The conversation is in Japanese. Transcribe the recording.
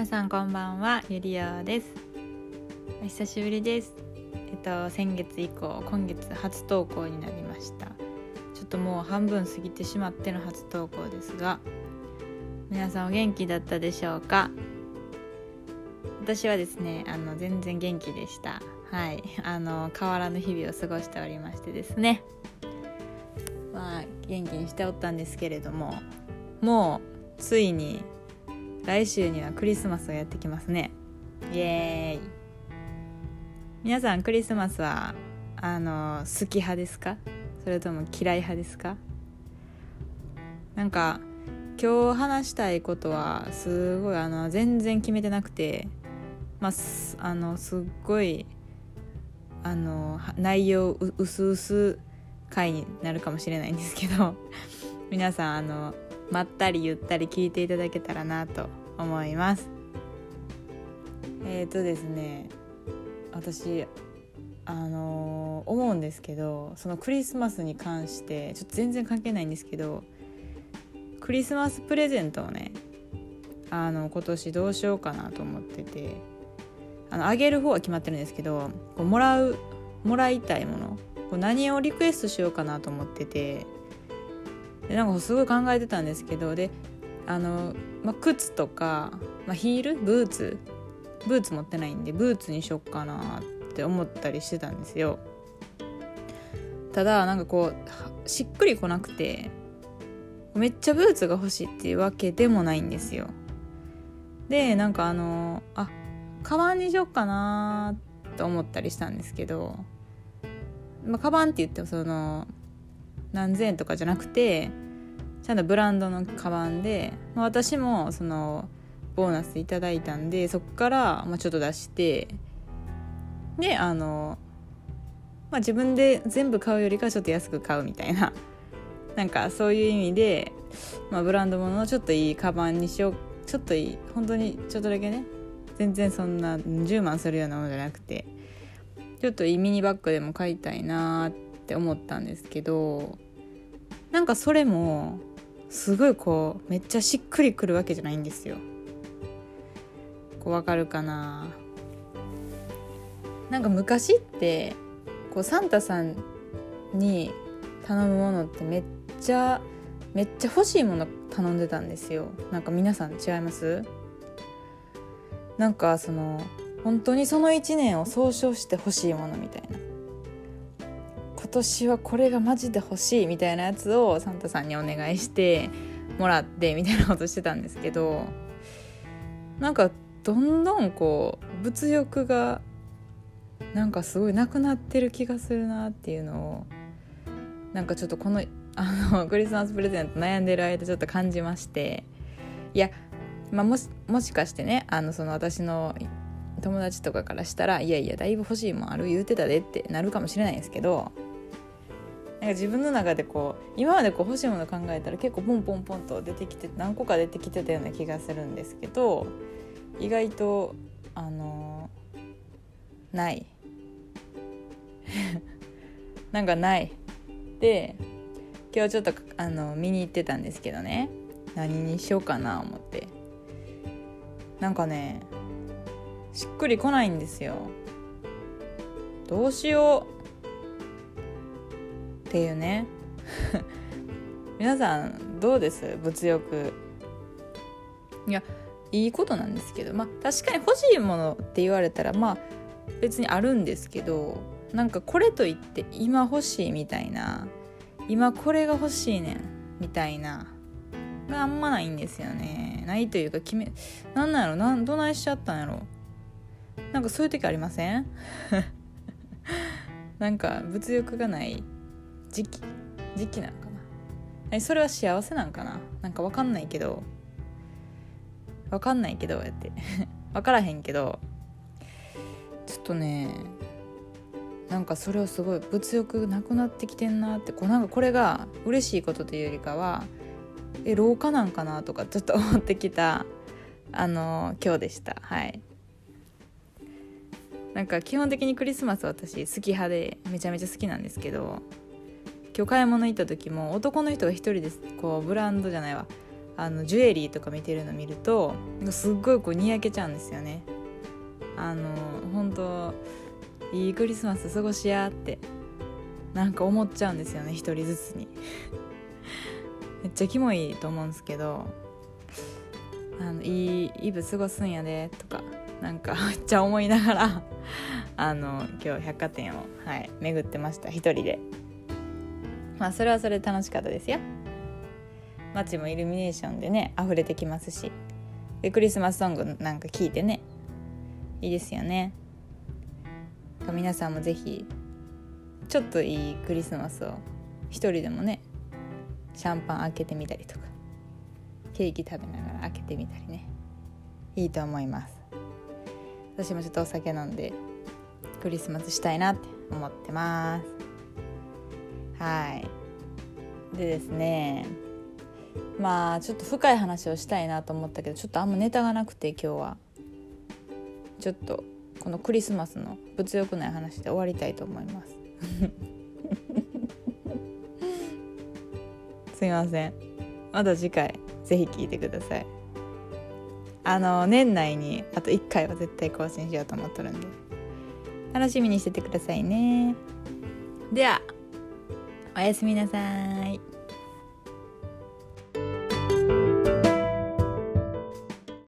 皆さんこんばんはゆりおです。お久しぶりです。えっと先月以降今月初投稿になりました。ちょっともう半分過ぎてしまっての初投稿ですが皆さんお元気だったでしょうか？私はですねあの全然元気でした。はい。あの変わらぬ日々を過ごしておりましてですね。まあ元気にしておったんですけれどももうついに来週にはクリスマスがやってきますね。イエーイ。皆さんクリスマスはあの好き派ですか？それとも嫌い派ですか？なんか今日話したいことはすごいあの全然決めてなくてまああのすっごいあの内容うすうす回になるかもしれないんですけど皆さんあのまったりゆったり聞いていただけたらなと思います。えっ、ー、とですね私あのー、思うんですけどそのクリスマスに関してちょっと全然関係ないんですけどクリスマスプレゼントをねあの今年どうしようかなと思っててあのあげる方は決まってるんですけどこうもらうもらいたいものこう何をリクエストしようかなと思っててでなんかすごい考えてたんですけどであの、ま、靴とか、ま、ヒール？ブーツ？ブーツ持ってないんでブーツにしよっかなって思ったりしてたんですよ。ただなんかこうしっくりこなくてめっちゃブーツが欲しいっていうわけでもないんですよ。でなんかあのあカバンにしよっかなと思ったりしたんですけどまあカバンって言ってもその何千円とかじゃなくてちゃんとブランドのカバンで、まあ、私もそのボーナスいただいたんでそこから、まあ、ちょっと出してであの、まあ、自分で全部買うよりかちょっと安く買うみたいな。なんかそういう意味で、まあ、ブランド物のちょっといいカバンにしようちょっといい本当にちょっとだけね全然そんな10万するようなものじゃなくてちょっといいミニバッグでも買いたいなって思ったんですけどなんかそれもすごいこうめっちゃしっくりくるわけじゃないんですよ。こうわかるかな？なんか昔ってこうサンタさんに頼むものってめっちゃめっちゃ欲しいもの頼んでたんですよ。なんか皆さん違います？なんかその本当にその1年を総称して欲しいものみたいな。年はこれがマジで欲しいみたいなやつをサンタさんにお願いしてもらってみたいなことしてたんですけどなんかどんどんこう物欲がなんかすごいなくなってる気がするなっていうのをなんかちょっとこのあのクリスマスプレゼント悩んでる間ちょっと感じましていや、まあ、もしもしかしてねあのその私の友達とかからしたらいやいやだいぶ欲しいもんある言うてたでってなるかもしれないんですけどなんか自分の中でこう今までこう欲しいもの考えたら結構ポンポンポンと出てきて何個か出てきてたような気がするんですけど意外とあのない。なんかない。で今日ちょっとあの見に行ってたんですけどね。何にしようかな思って。なんかねしっくりこないんですよ。どうしよう。っていうね。皆さんどうです？物欲。いやいいことなんですけど。まあ確かに欲しいものって言われたらまあ別にあるんですけどなんかこれといって今欲しいみたいな今これが欲しいねんみたいながあんまないんですよね。ないというか決めなんなんやろ？なんどないしちゃったんやろ？なんかそういう時ありません？なんか物欲がない時期時期なんかな？それは幸せなんかな？なんか分かんないけど分かんないけどやって。分からへんけどちょっとねなんかそれをすごい物欲なくなってきてんなってこうなんかこれが嬉しいことというよりかはえ老化なんかなとかちょっと思ってきたあの今日でした。はい。なんか基本的にクリスマス私好き派でめちゃめちゃ好きなんですけど今日買い物行った時も男の人が一人です。こうブランドじゃないわ。あのジュエリーとか見てるの見るとすっごいこうにやけちゃうんですよね。あの本当いいクリスマス過ごしやってなんか思っちゃうんですよね一人ずつに。めっちゃキモいと思うんですけどあのいいイブ過ごすんやでとかなんか めっちゃ思いながらあの今日百貨店を、はい、巡ってました一人で。まあそれはそれで楽しかったですよ。街もイルミネーションでね溢れてきますし。でクリスマスソングなんか聞いてね。いいですよね。皆さんも是非ちょっといいクリスマスを一人でもねシャンパン開けてみたりとかケーキ食べながら開けてみたりね。いいと思います。私もちょっとお酒飲んでクリスマスしたいなって思ってます。はい。でですねまあちょっと深い話をしたいなと思ったけどちょっとあんまネタがなくて今日は。ちょっとこのクリスマスの物欲ない話で終わりたいと思います。すいません。また次回ぜひ聞いてください。あの年内にあと1回は絶対更新しようと思っとるんで。楽しみにしててくださいね。では。おやすみなさい。